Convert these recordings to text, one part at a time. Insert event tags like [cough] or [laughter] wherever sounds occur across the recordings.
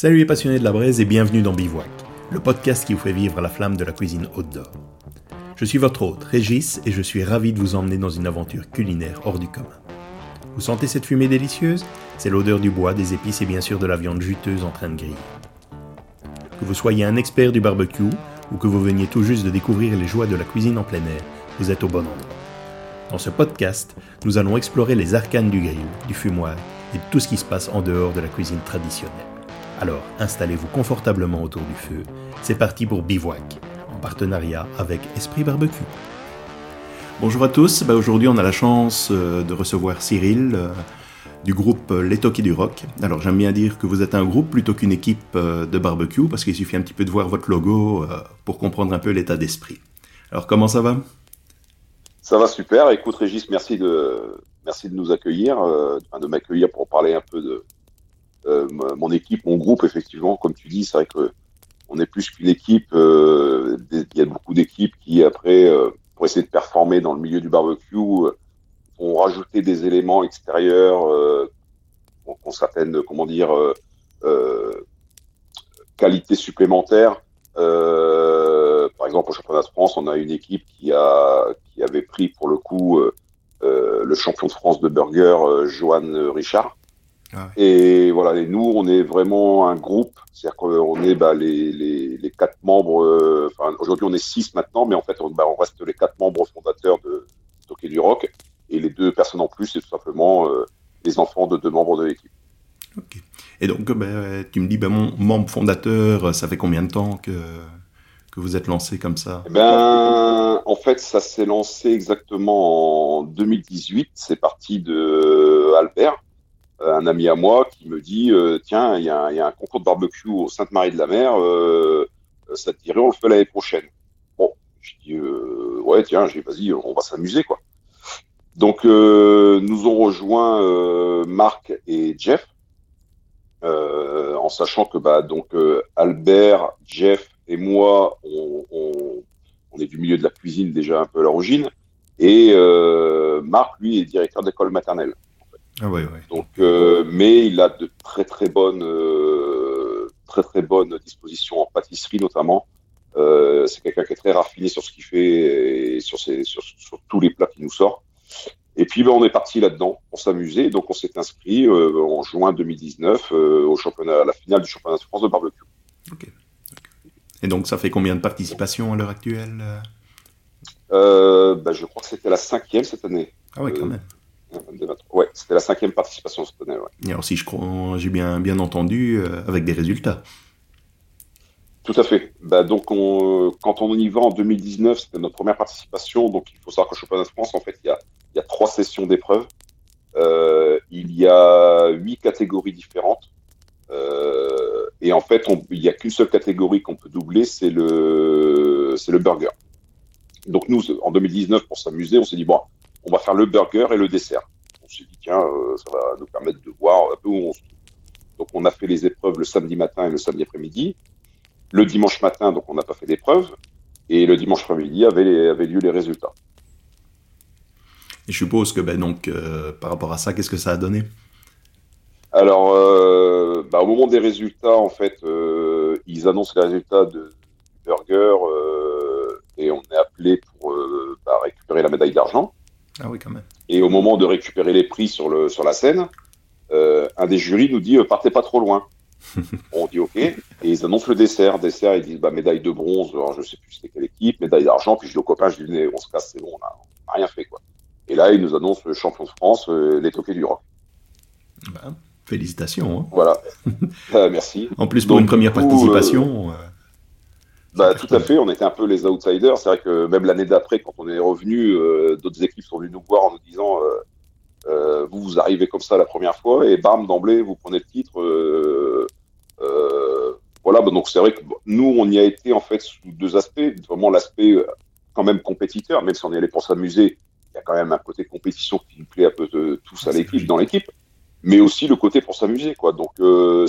Salut les passionnés de la braise et bienvenue dans Bivouac, le podcast qui vous fait vivre la flamme de la cuisine outdoor. Je suis votre hôte, Régis, et je suis ravi de vous emmener dans une aventure culinaire hors du commun. Vous sentez cette fumée délicieuse? C'est l'odeur du bois, des épices et bien sûr de la viande juteuse en train de griller. Que vous soyez un expert du barbecue ou que vous veniez tout juste de découvrir les joies de la cuisine en plein air, vous êtes au bon endroit. Dans ce podcast, nous allons explorer les arcanes du grill, du fumoir et de tout ce qui se passe en dehors de la cuisine traditionnelle. Alors installez-vous confortablement autour du feu. C'est parti pour Bivouac, en partenariat avec Esprit Barbecue. Bonjour à tous, bah, aujourd'hui on a la chance euh, de recevoir Cyril euh, du groupe euh, Les Toqués du Rock. Alors j'aime bien dire que vous êtes un groupe plutôt qu'une équipe de barbecue parce qu'il suffit un petit peu de voir votre logo pour comprendre un peu l'état d'esprit. Alors comment ça va? Ça va super, écoute Régis, merci de, merci de nous accueillir, de m'accueillir pour parler un peu de, mon équipe, mon groupe, effectivement, comme tu dis, c'est vrai que on est plus qu'une équipe. Euh, il y a beaucoup d'équipes qui, après, euh, pour essayer de performer dans le milieu du barbecue, vont rajouter des éléments extérieurs qu'on s'appelle, comment dire, qualité supplémentaire. par exemple, au championnat de France, on a une équipe qui a qui avait pris pour le coup le champion de France de burger, Johan Richard. Ah et voilà, et nous, on est vraiment un groupe, c'est-à-dire qu'on est bah, les, les, les, quatre membres, euh, enfin, aujourd'hui on est six maintenant, mais en fait on, bah, on reste les quatre membres fondateurs de Toké du Rock, et les deux personnes en plus, c'est tout simplement euh, les enfants de deux membres de l'équipe. Et donc, bah, tu me dis, mon membre fondateur, ça fait combien de temps que, que vous êtes lancé comme ça? Eh ben, En fait, ça s'est lancé exactement en 2018, c'est parti de Albert. euh, un ami à moi qui me dit euh, tiens, il y, a un concours de barbecue au Sainte-Marie de la Mer, euh, ça te dirait, on le fait l'année prochaine. Bon, je dis ouais, tiens, j'ai vas-y, on va s'amuser quoi. Donc nous ont rejoint Marc et Jeff, en sachant que bah donc Albert, Jeff et moi, on, on, est du milieu de la cuisine déjà un peu à l'origine, et Marc lui est directeur d'école maternelle. Ah Donc, euh, mais il a de très très bonnes, euh, très très bonnes dispositions en pâtisserie notamment. Euh, c'est quelqu'un qui est très raffiné sur ce qu'il fait et sur, ses, sur, tous les plats qu'il nous sort. Et puis ben, on est parti là-dedans pour s'amuser. Donc on s'est inscrit en juin 2019 au championnat, à la finale du championnat de France de barbecue. Et donc ça fait combien de participations à l'heure actuelle ben, Je crois que c'était la cinquième cette année. Ah oui, quand même. Ouais, c'était la cinquième participation cette année. Et alors, si je crois, j'ai bien, bien entendu, euh, avec des résultats. Tout à fait. Bah, donc, on, quand on y va en 2019, c'était notre première participation. Donc, il faut savoir qu'au championnat de France, en fait, il y a, il y a trois sessions d'épreuves. Euh, il y a huit catégories différentes. Euh, et en fait, on, il n'y a qu'une seule catégorie qu'on peut doubler, c'est le, c'est le burger. Donc, nous, en 2019, pour s'amuser, on s'est dit, bon, on va faire le burger et le dessert. On s'est dit, tiens, euh, ça va nous permettre de voir un peu où on se trouve. Donc, on a fait les épreuves le samedi matin et le samedi après-midi. Le dimanche matin, donc, on n'a pas fait d'épreuves. Et le dimanche après-midi avait, lieu les résultats. Et je suppose que, ben, donc, euh, par rapport à ça, qu'est-ce que ça a donné? Alors, euh, bah, au moment des résultats, en fait, ils annoncent les résultats de, du burger et on est appelé pour bah, récupérer la médaille d'argent. Ah oui, quand même. Et au moment de récupérer les prix sur, le, sur la scène, euh, un des jurys nous dit euh, partez pas trop loin. [laughs] on dit ok, et ils annoncent le dessert. Dessert, ils disent bah, médaille de bronze, alors je sais plus c'était quelle équipe, médaille d'argent, puis je dis au copain, je dis on se casse, c'est bon, on n'a rien fait quoi. Et là, ils nous annoncent le champion de France, euh, les toqués du rock. Bah, félicitations. Hein. Voilà, [laughs] euh, merci. En plus, pour une première participation. Bah, tout à fait, on était un peu les outsiders. C'est vrai que même l'année d'après, quand on est revenu, euh, d'autres équipes sont venues nous voir en nous disant euh, euh, vous, vous arrivez comme ça la première fois et bam, d'emblée, vous prenez le titre. voilà, bah, donc c'est vrai que nous, on y a été en fait sous deux aspects. Vraiment l'aspect quand même compétiteur, même si on est allé pour s'amuser, il y a quand même un côté compétition qui nous plaît un peu de, tous à l'équipe, dans l'équipe mais aussi le côté pour s'amuser quoi donc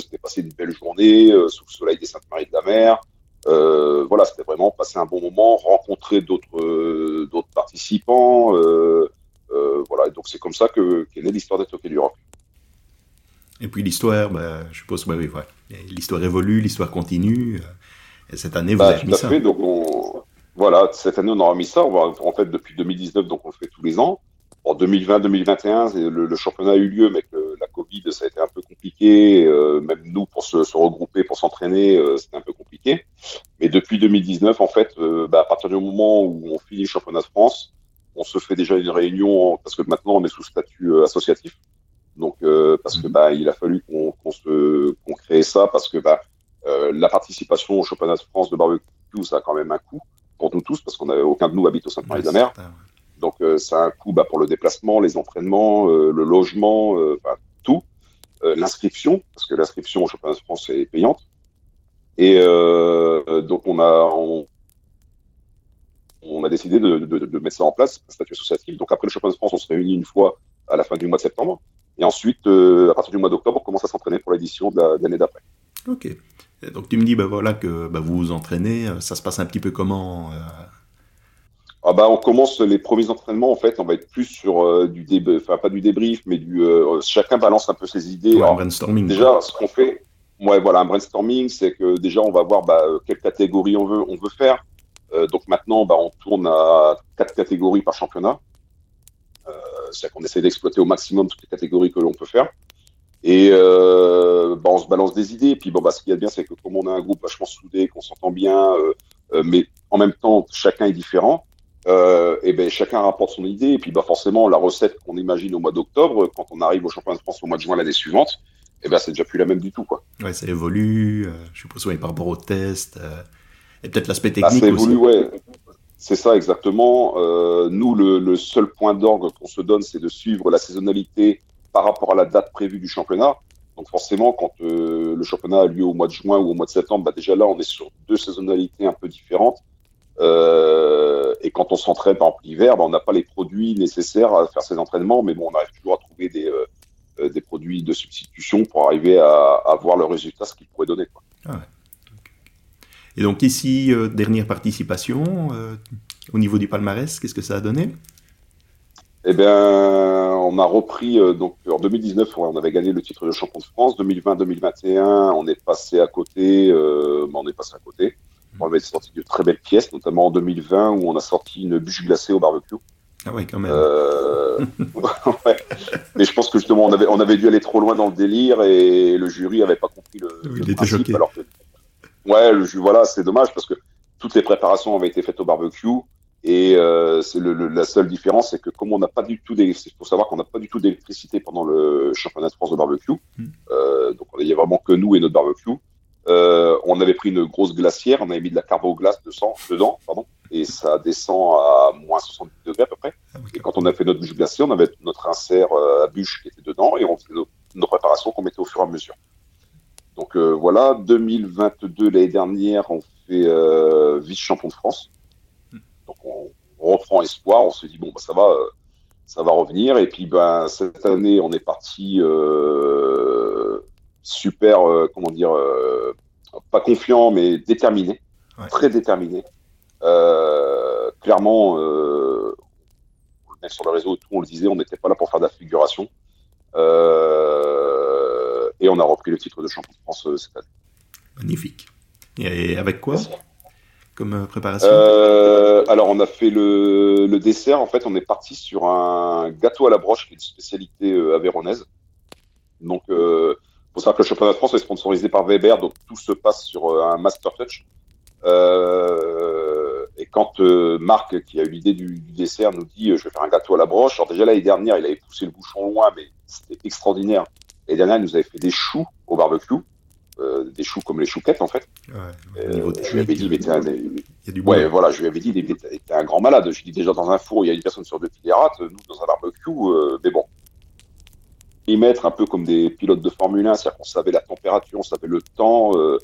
c'était passé une belle journée sous le soleil des Saintes Maries de la Mer euh, voilà, c'était vraiment passer un bon moment, rencontrer d'autres euh, d'autres participants. Euh, voilà, donc c'est comme ça que qu'est née l'histoire des Toqués du Rock. Et puis l'histoire, bah, je suppose, bah, oui, l'histoire évolue, l'histoire continue. Et cette année, vous bah, avez mis ça. Fait, donc Voilà, cette année, on aura mis ça. On va, en fait, depuis 2019, donc on le fait tous les ans. En 2020-2021, le, le, championnat a eu lieu, mais que la Covid, ça a été un peu compliqué. Euh, même nous, pour se, se regrouper, pour s'entraîner, euh, c'était un peu compliqué. Mais depuis 2019, en fait, euh, bah, à partir du moment où on finit le championnat de France, on se fait déjà une réunion parce que maintenant on est sous statut euh, associatif. Donc parce que mhm. bah il a fallu qu'on qu'on se qu'on crée ça parce que bah la participation au championnat de France de barbecue ça a quand même un coût pour nous tous parce qu'on aucun de nous habite au Sainte-Marie-de-la-Mer. Donc euh, ça a un coût bah, pour le déplacement, les entraînements, euh, le logement, euh, tout. l'inscription, parce que l'inscription au championnat de France est payante. Et donc on a décidé de, mettre ça en place, un statut associatif. Donc après le championnat de France, on se réunit une fois à la fin du mois de septembre. Et ensuite, à partir du mois d'octobre, on commence à s'entraîner pour l'édition de l'année d'après. Ok. Donc tu me dis bah voilà que bah, vous vous entraînez, ça se passe un petit peu comment ah bah on commence les premiers entraînements en fait, on va être plus sur euh, du débrief, enfin pas du débrief, mais du euh, chacun balance un peu ses idées. Ouais, un brainstorming. Déjà, ce qu'on fait, ouais voilà, un brainstorming, c'est que déjà on va voir bah, euh, quelle catégorie on veut on veut faire. donc maintenant, bah, on tourne à quatre catégories par championnat. c'est-à-dire qu'on essaie d'exploiter au maximum toutes les catégories que l'on peut faire. Et bah, on se balance des idées. Et puis bon, bah, ce qu'il y a de bien, c'est que comme on a un groupe vachement soudé, qu'on s'entend bien, mais en même temps, chacun est différent euh, et ben chacun rapporte son idée et puis bah forcément la recette qu'on imagine au mois d'octobre quand on arrive au championnat de France au mois de juin l'année suivante et ben c'est déjà plus la même du tout quoi. Ouais, ça évolue, euh, je suppose ouais, par rapport au test euh, et peut-être l'aspect bah, technique ça évolue, ouais. C'est ça exactement. Euh, nous le, le, seul point d'orgue qu'on se donne c'est de suivre la saisonnalité par rapport à la date prévue du championnat. Donc forcément, quand euh, le championnat a lieu au mois de juin ou au mois de septembre, bah déjà là, on est sur deux saisonnalités un peu différentes. Euh, et quand on s'entraîne, par exemple l'hiver, ben, on n'a pas les produits nécessaires à faire ces entraînements, mais bon, on arrive toujours à trouver des, euh, euh, des produits de substitution pour arriver à, à voir le résultat, ce qu'il pourrait donner. Quoi. Ah ouais. Et donc ici, euh, dernière participation, au niveau du palmarès, qu'est-ce que ça a donné? Eh bien, on a repris, donc en 2019, on avait gagné le titre de champion de France. 2020-2021, on est passé à côté, ben, on est passé à côté. On avait sorti de très belles pièces, notamment en 2020 où on a sorti une bûche glacée au barbecue. Ah ouais, quand même. Euh... [laughs] [laughs] ouais. Mais je pense que justement, on avait, on avait dû aller trop loin dans le délire et le jury avait pas compris le, oui, le il principe. était choqué. Alors que... Ouais, le, voilà, c'est dommage parce que toutes les préparations avaient été faites au barbecue et euh, c'est le, le, la seule différence, c'est que comme on n'a pas du tout, il faut savoir qu'on n'a pas du tout d'électricité pendant le championnat de France de barbecue, Mm. euh, donc il y a vraiment que nous et notre barbecue. Euh, on avait pris une grosse glacière, on avait mis de la carboglace de sang, dedans, pardon, et ça descend à moins 70 degrés à peu près. Ah Et quand on a fait notre bûche glacée, on avait notre insert euh, à bûche qui était dedans et on faisait nos, nos préparations qu'on mettait au fur et à mesure. Donc euh, voilà, 2022, l'année dernière, on fait euh, vice-champion de France. Donc on, on reprend espoir, on se dit, bon, bah, ça va, ça va revenir. Et puis ben, cette année, on est parti euh, super, euh, comment dire, euh, pas confiant, mais déterminé, Ouais. très déterminé. Euh, clairement, même sur le réseau, tout, on le disait, on n'était pas là pour faire de la figuration. Et on a repris le titre de champion de France cette année. Magnifique. Et avec quoi comme préparation? Alors, on a fait le, le dessert. En fait, on est parti sur un gâteau à la broche, qui est une spécialité avéronaise. Donc, euh, faut savoir que le championnat de France est sponsorisé par Weber, donc tout se passe sur euh, un master touch. Euh, et quand euh, Marc, qui a eu l'idée du, du dessert, nous dit euh, je vais faire un gâteau à la broche. Alors déjà l'année dernière, il avait poussé le bouchon loin, mais c'était extraordinaire. L'année dernière, il nous avait fait des choux au barbecue, euh, des choux comme les chouquettes en fait. Ouais, je lui avais dit, mais t'es un- Ouais, voilà, je lui avais dit, t'es un grand malade. Je lui dis déjà dans un four, il y a une personne sur deux qui rate. Nous, dans un barbecue, euh, mais bon. Mettre un peu comme des pilotes de Formule 1, c'est-à-dire qu'on savait la température, on savait le temps, euh,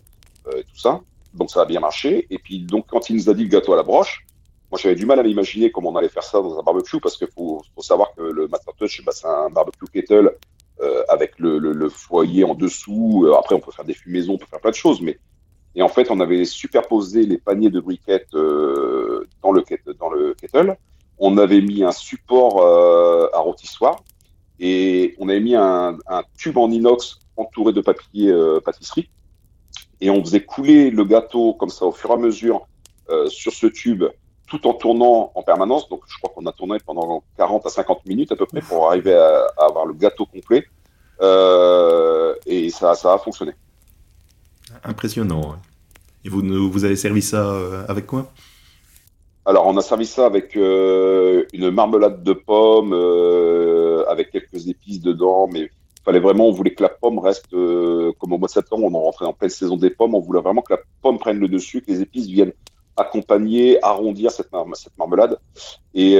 euh, tout ça. Donc ça a bien marché. Et puis donc quand il nous a dit le gâteau à la broche, moi j'avais du mal à m'imaginer comment on allait faire ça dans un barbecue parce qu'il faut, faut savoir que le Master Touch, bah, c'est un barbecue kettle euh, avec le, le, le foyer en dessous. Euh, après on peut faire des fumaisons, on peut faire plein de choses, mais et en fait, on avait superposé les paniers de briquettes euh, dans, le, dans le kettle. On avait mis un support euh, à rôtissoir. Et on avait mis un, tube en inox entouré de papier euh, pâtisserie et on faisait couler le gâteau comme ça au fur et à mesure euh, sur ce tube tout en tournant en permanence. Donc je crois qu'on a tourné pendant 40 à 50 minutes à peu près pour arriver à, avoir le gâteau complet euh, et ça, ça a fonctionné. Impressionnant. Et vous, vous avez servi ça avec quoi? Alors, on a servi ça avec euh, une marmelade de pommes, avec quelques épices dedans, mais fallait vraiment, on voulait que la pomme reste, euh, comme au mois de septembre, on en rentrait en pleine saison des pommes, on voulait vraiment que la pomme prenne le dessus, que les épices viennent accompagner, arrondir cette, marmelade, et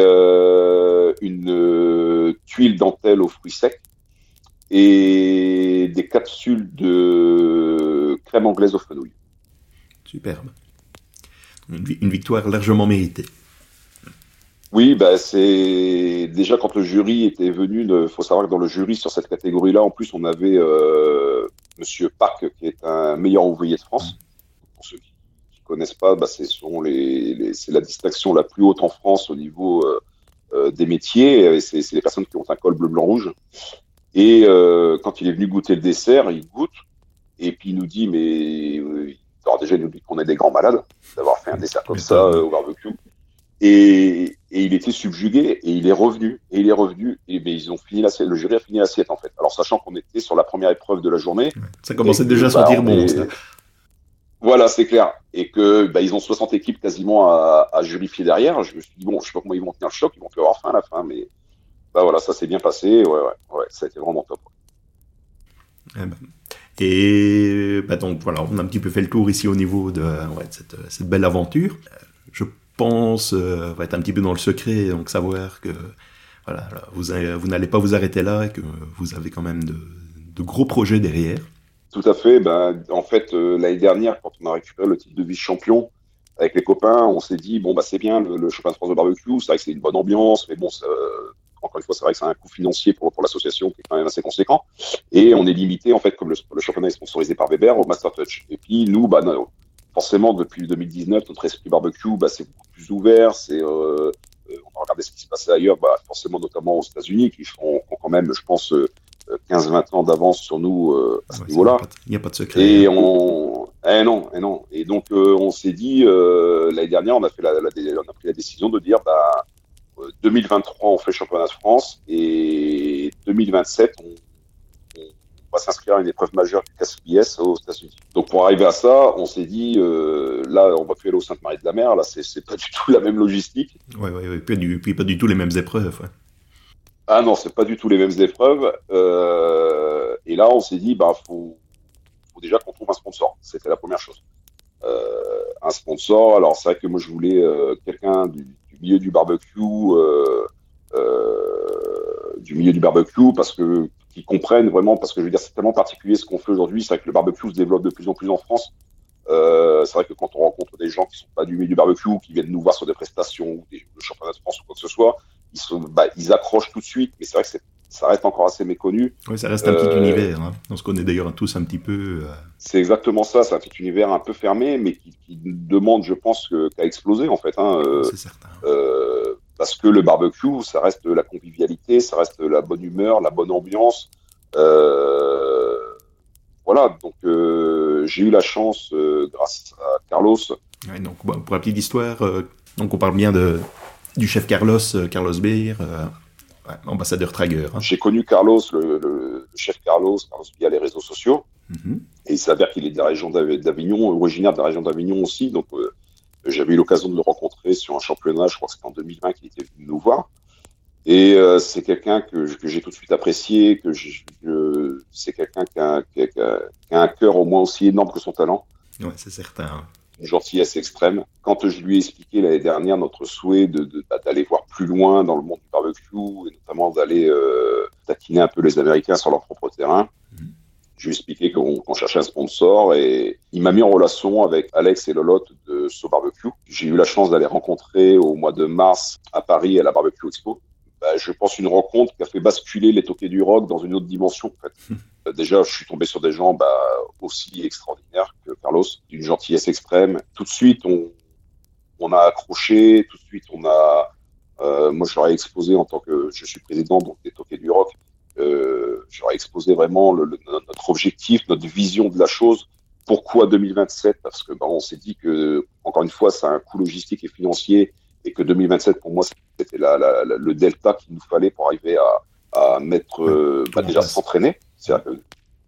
une tuile dentelle aux fruits secs, et des capsules de crème anglaise aux fenouil. Superbe une, victoire largement méritée. Oui, bah c'est déjà quand le jury était venu. Il faut savoir que dans le jury sur cette catégorie-là, en plus, on avait euh, Monsieur Park, qui est un meilleur ouvrier de France. Pour ceux qui, ne connaissent pas, bah, c'est les, la distinction la plus haute en France au niveau euh, euh, des métiers. C'est les personnes qui ont un col bleu, blanc, rouge. Et euh, quand il est venu goûter le dessert, il goûte et puis il nous dit mais alors déjà, il nous dit qu'on est des grands malades d'avoir fait un dessert comme ça euh, au barbecue. Et, et, il était subjugué et il est revenu et il est revenu et mais ils ont fini l'assiette. Le jury a fini l'assiette en fait. Alors sachant qu'on était sur la première épreuve de la journée. Ça commençait déjà à se dire bon. Voilà, c'est clair. Et que bah, ils ont 60 équipes quasiment à, à, jurifier derrière. Je me suis dit bon, je sais pas comment ils vont tenir le choc, ils vont avoir faim à la fin, mais bah voilà, ça s'est bien passé. Ouais, ouais, ouais, ça a été vraiment top. Eh ben, et bah donc voilà, on a un petit peu fait le tour ici au niveau de, cette, cette, belle aventure. Je pense euh, va être un petit peu dans le secret, donc savoir que voilà, vous, vous n'allez pas vous arrêter là et que vous avez quand même de, gros projets derrière. Tout à fait. Ben, en fait, euh, l'année dernière, quand on a récupéré le titre de vice-champion avec les copains, on s'est dit bon bah c'est bien le, le championnat de France de barbecue, c'est vrai que c'est une bonne ambiance, mais bon, encore une fois, c'est vrai que c'est un coût financier pour, pour l'association qui est quand même assez conséquent. Et on est limité, en fait, comme le, championnat est sponsorisé par Weber, au Master Touch. Et puis, nous, bah, forcément, depuis 2019, notre esprit barbecue, bah, c'est beaucoup plus ouvert. C'est, euh, euh, on va regarder ce qui se passait ailleurs, bah, forcément, notamment aux États-Unis, qui font, ont quand même, je pense, 15-20 euh, ans d'avance sur nous à ce niveau-là. Il n'y a, pas de secret. Et on, eh non, eh non. Et donc, on s'est dit, l'année dernière, on a, fait la, la, on a pris la décision de dire, bah, 2023, on fait championnat de France et 2027, on, s'inscrire à une épreuve majeure du KCBS aux États-Unis. Donc pour arriver à ça, on s'est dit, euh, là, on va plus aller au Sainte-Marie de la Mer, là, c'est pas du tout la même logistique. Oui, oui, oui, puis, puis, pas du tout les mêmes épreuves. Ouais. Ah non, c'est pas du tout les mêmes épreuves. Euh, et là, on s'est dit, bah, faut, faut déjà qu'on trouve un sponsor. C'était la première chose. Euh, un sponsor. Alors c'est vrai que moi je voulais euh, quelqu'un du, milieu du barbecue, euh, du milieu du barbecue, parce que qui comprennent vraiment, parce que je veux dire, c'est tellement particulier ce qu'on fait aujourd'hui. C'est vrai que le barbecue se développe de plus en plus en France. Euh, c'est vrai que quand on rencontre des gens qui sont pas du milieu du barbecue, qui viennent nous voir sur des prestations ou des championnats de France ou quoi que ce soit, ils, sont, bah, ils accrochent tout de suite. Mais c'est vrai que ça reste encore assez méconnu. Oui, ça reste un petit univers. Hein. On se connaît d'ailleurs tous un petit peu. C'est exactement ça. C'est un petit univers un peu fermé, mais qui, qui demande, je pense, qu'à exploser en fait. Hein. c'est certain. Euh, parce que le barbecue, ça reste la convivialité, ça reste la bonne humeur, la bonne ambiance. Euh, voilà, donc euh, j'ai eu la chance, grâce à Carlos. donc, pour la petite histoire, donc on parle bien de, du chef Carlos, Carlos Beer, ambassadeur Traeger. Hein. J'ai connu Carlos, le, chef Carlos, Carlos via les réseaux sociaux. Mm-hmm. Et il s'avère qu'il est de la région d'Avignon, originaire de la région d'Avignon aussi. Donc, j'avais eu l'occasion de le rencontrer sur un championnat, je crois que c'était en 2020 qu'il était venu nous voir. Et euh, c'est quelqu'un que, que j'ai tout de suite apprécié, que c'est quelqu'un qui a, qui, a, un cœur au moins aussi énorme que son talent. Ouais, c'est certain. Une gentillesse extrême. Quand je lui ai expliqué l'année dernière notre souhait de, bah, d'aller voir plus loin dans le monde du barbecue et notamment d'aller euh, taquiner un peu les Américains sur leur propre terrain, mhm. Je lui ai expliqué qu'on cherchait un sponsor et il m'a mis en relation avec Alex et Lolotte de So Barbecue. J'ai eu la chance d'aller rencontrer au mois de mars à Paris à la Barbecue Expo. Bah, je pense une rencontre qui a fait basculer les toquets du rock dans une autre dimension. En fait. Déjà, je suis tombé sur des gens bah, aussi extraordinaires que Carlos, d'une gentillesse extrême. Tout de suite, on, on a accroché. Tout de suite, on a. Euh, moi, je leur ai exposé en tant que je suis président donc des toquets du rock exposé vraiment notre objectif, notre vision de la chose. Pourquoi 2027 Parce que bah, on s'est dit que, encore une fois, ça a un coût logistique et financier et que 2027, pour moi, c'était le delta qu'il nous fallait pour arriver à, mettre, euh, bah, déjà s'entraîner, c'est-à-dire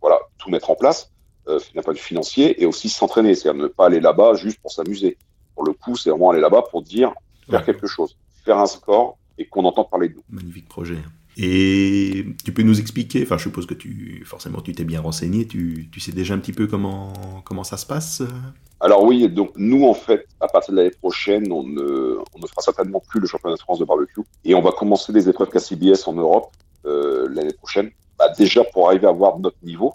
voilà, tout mettre en place, euh, d'un point de vue financier, et aussi s'entraîner, c'est-à-dire ne pas aller là-bas juste pour s'amuser. Pour le coup, c'est vraiment aller là-bas pour dire, faire quelque chose, faire un score et qu'on entend parler de nous. Magnifique projet. Et tu peux nous expliquer, enfin je suppose que tu, forcément tu t'es bien renseigné, tu, tu, sais déjà un petit peu comment, comment ça se passe Alors oui, donc nous en fait, à partir de l'année prochaine, on ne, on ne fera certainement plus le championnat de France de barbecue et on va commencer les épreuves KCBS en Europe euh, l'année prochaine, bah, déjà pour arriver à voir notre niveau.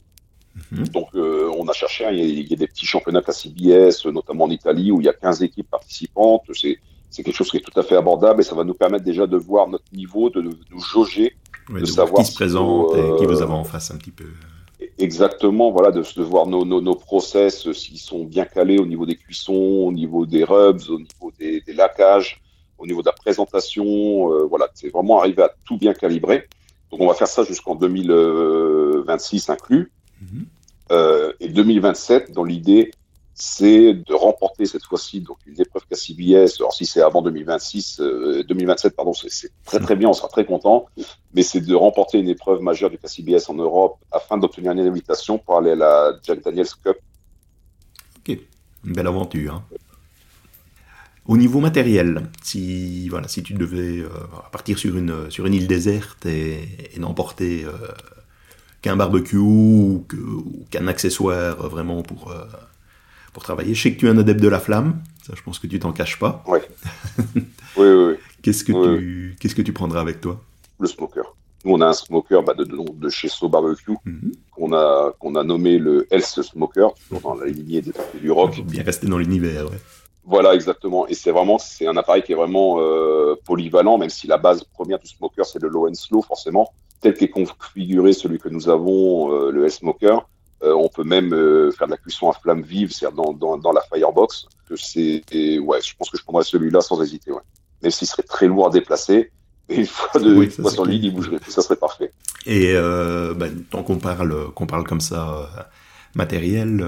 Mhm. Donc euh, on a cherché, hein, il y, a des petits championnats KCBS, notamment en Italie, où il y a 15 équipes participantes, c'est c'est quelque chose qui est tout à fait abordable et ça va nous permettre déjà de voir notre niveau, de, nous jauger, de, savoir qui se présente et qui vous avez en face un petit peu. Exactement, voilà, de, voir nos, nos, nos process euh, s'ils sont bien calés au niveau des cuissons, au niveau des rubs, au niveau des, des lacages, au niveau de la présentation. Euh, voilà, c'est vraiment arriver à tout bien calibrer. Donc on va faire ça jusqu'en 2026 inclus. Mhm. euh, et 2027, dans l'idée, c'est de remporter cette fois-ci donc une épreuve KCBS. Alors si c'est avant 2026, 2027 euh, pardon, c'est très très bien, on sera très content. Mais c'est de remporter une épreuve majeure du KCBS en Europe afin d'obtenir une invitation pour aller à la Jack Daniels Cup. Ok, une belle aventure. Hein. Au niveau matériel, si voilà, si tu devais euh, partir sur une sur une île déserte et, n'emporter euh, qu'un barbecue ou qu'un accessoire vraiment pour pour travailler. Je sais que tu es un adepte de la flamme, ça je pense que tu t'en caches pas. [laughs] Oui, oui, oui. Qu'est-ce que, tu, qu'est-ce que tu prendras avec toi? Le smoker. Nous, on a un smoker bah, de, de, chez So Barbecue mhm. qu'on, a, qu'on a nommé le Health Smoker, toujours dans la lignée des du rock. Bien rester dans l'univers, ouais. Voilà, exactement. Et c'est vraiment, c'est un appareil qui est vraiment euh, polyvalent, même si la base première du smoker, c'est le low and slow, forcément. Tel qu'est configuré celui que nous avons, euh, le L-Smoker, euh, on peut même euh, faire de la cuisson à flamme vive, c'est-à-dire dans, la firebox. C'est, ouais, je pense que je prendrais celui-là sans hésiter. Ouais. Même s'il serait très lourd à déplacer, et [laughs] une fois, de, oui, fois sur l'île, il bougerait. Ça serait parfait. Et euh, ben, tant qu'on parle, qu'on parle comme ça, matériel,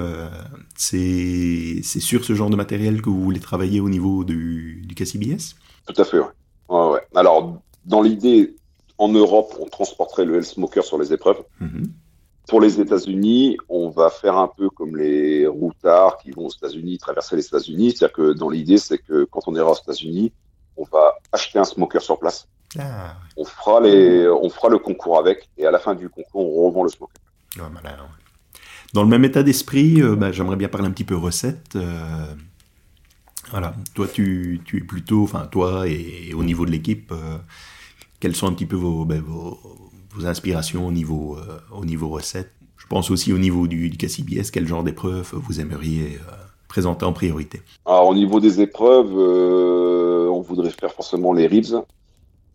c'est, c'est sur ce genre de matériel que vous voulez travailler au niveau du, du KCBS Tout à fait, ouais. ouais, Alors, dans l'idée, en Europe, on transporterait le L-Smoker sur les épreuves. Mm-hmm. Pour les États-Unis, on va faire un peu comme les routards qui vont aux États-Unis, traverser les États-Unis. C'est-à-dire que dans l'idée, c'est que quand on ira aux États-Unis, on va acheter un smoker sur place. Ah, on fera les, on fera le concours avec, et à la fin du concours, on revend le smoker. Dans le même état d'esprit, euh, bah, j'aimerais bien parler un petit peu recette. Euh, voilà, toi, tu, tu, es plutôt, enfin, toi et, au niveau de l'équipe, euh, quels sont un petit peu vos, ben, vos, vos inspirations au niveau, euh, au niveau recette. Je pense aussi au niveau du, du KCBS, quel genre d'épreuves vous aimeriez euh, présenter en priorité? Alors, au niveau des épreuves, euh, on voudrait faire forcément les ribs.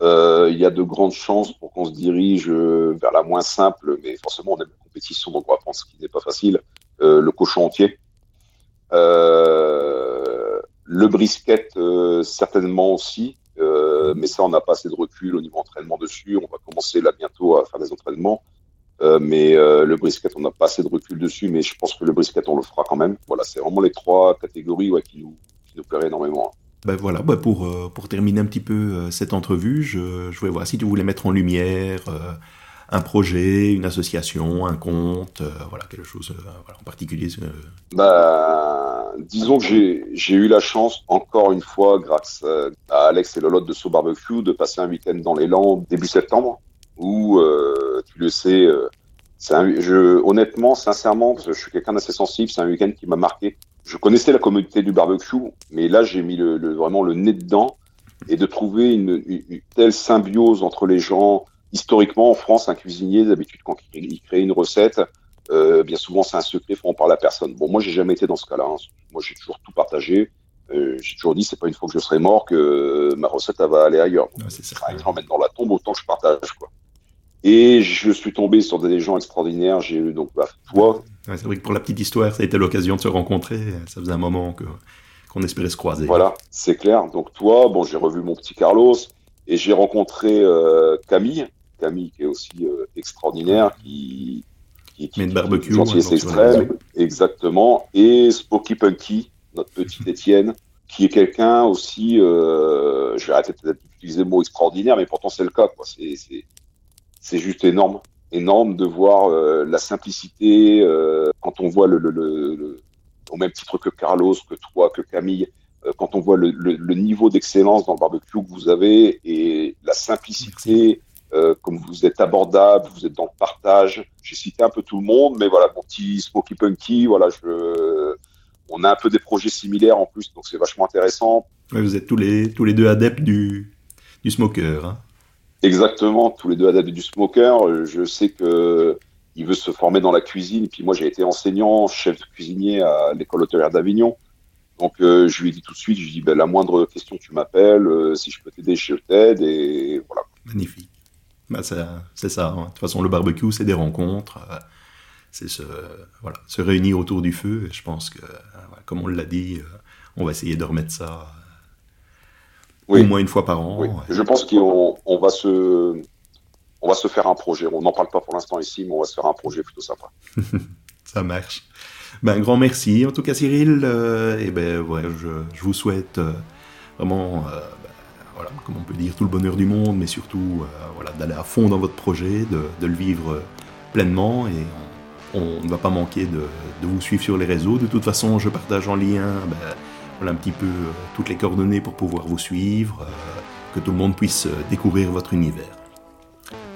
Il y a de grandes chances pour qu'on se dirige vers la moins simple, mais forcément, on aime la compétition, donc on va prendre ce qui n'est pas facile, le cochon entier. le brisket, certainement aussi. Euh, mais ça, on n'a pas assez de recul au niveau entraînement dessus. On va commencer là bientôt à faire des entraînements. Euh, mais euh, le brisket, on n'a pas assez de recul dessus, mais je pense que le brisket, on le fera quand même. Voilà, c'est vraiment les trois catégories qui, nous, qui plairaient énormément. Ben voilà, ben pour, pour terminer un petit peu cette entrevue, je, je voulais voir si tu voulais mettre en lumière un projet, une association, un compte, voilà, quelque chose voilà, en particulier. Bah, disons que j'ai eu la chance, encore une fois, grâce à Alex et Lolotte de So Barbecue, de passer un week-end dans les Landes début septembre, où, euh, tu le sais, euh, un, je, honnêtement, sincèrement, parce que je suis quelqu'un d'assez sensible, c'est un week-end qui m'a marqué. Je connaissais la communauté du barbecue, mais là, j'ai mis le, le, vraiment le nez dedans et de trouver une, une, telle symbiose entre les gens. Historiquement, en France, un cuisinier, d'habitude, quand il crée une recette, euh, bien souvent, c'est un secret, en parler à personne. Bon, moi, j'ai jamais été dans ce cas-là. Hein. Moi, j'ai toujours tout partagé. Euh, j'ai toujours dit, c'est pas une fois que je serai mort que ma recette elle va aller ailleurs. Ouais, c'est. Je mettre dans la tombe autant que je partage, quoi. Et je suis tombé sur des gens extraordinaires. J'ai eu donc bah, toi. Ouais, c'est vrai que pour la petite histoire, ça a été l'occasion de se rencontrer. Ça faisait un moment que qu'on espérait se croiser. Voilà, c'est clair. Donc toi, bon, j'ai revu mon petit Carlos et j'ai rencontré euh, Camille, Camille qui est aussi extraordinaire, qui, qui, qui, une barbecue, extrême, exactement, et Spooky Punky, notre petit Étienne, qui est quelqu'un aussi, je vais arrêter d'utiliser le mot extraordinaire, mais pourtant c'est le cas, quoi. C'est juste énorme. Énorme de voir la simplicité quand on voit le, le, le, au même titre que Carlos, que toi, que Camille, euh, quand on voit le, niveau d'excellence dans le barbecue que vous avez et la simplicité, euh, comme vous êtes abordable, vous êtes dans le partage. J'ai cité un peu tout le monde, mais voilà, mon petit Smoky Punky, voilà, je, on a un peu des projets similaires en plus, donc c'est vachement intéressant. vous êtes tous les, tous les deux adeptes du, du smoker. Hein. Exactement, tous les deux adeptes du smoker. Je sais que il veut se former dans la cuisine. Puis moi, j'ai été enseignant, chef cuisinier à l'école hôtelière d'Avignon. Donc, euh, je lui ai dit tout de suite, je lui ai dit, ben, la moindre question, tu m'appelles. Euh, si je peux t'aider, je t'aide. Et voilà. Magnifique. Bah, c'est ça. Hein. De toute façon, le barbecue, c'est des rencontres. Euh, c'est se, voilà, se réunir autour du feu. Et je pense que, comme on l'a dit, on va essayer de remettre ça au moins une fois par an. Oui. Je pense qu'on on va se on va se faire un projet. On n'en parle pas pour l'instant ici, mais on va se faire un projet plutôt sympa. [laughs] Ça marche. Ben, un grand merci en tout cas Cyril. Euh, et ben ouais, je, je vous souhaite euh, vraiment, euh, comme on peut dire, tout le bonheur du monde, mais surtout voilà, d'aller à fond dans votre projet, de, le vivre pleinement et on, ne va pas manquer de, vous suivre sur les réseaux. De toute façon, je partage en lien ben, un petit peu toutes les coordonnées pour pouvoir vous suivre, que tout le monde puisse découvrir votre univers.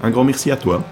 Un grand merci à toi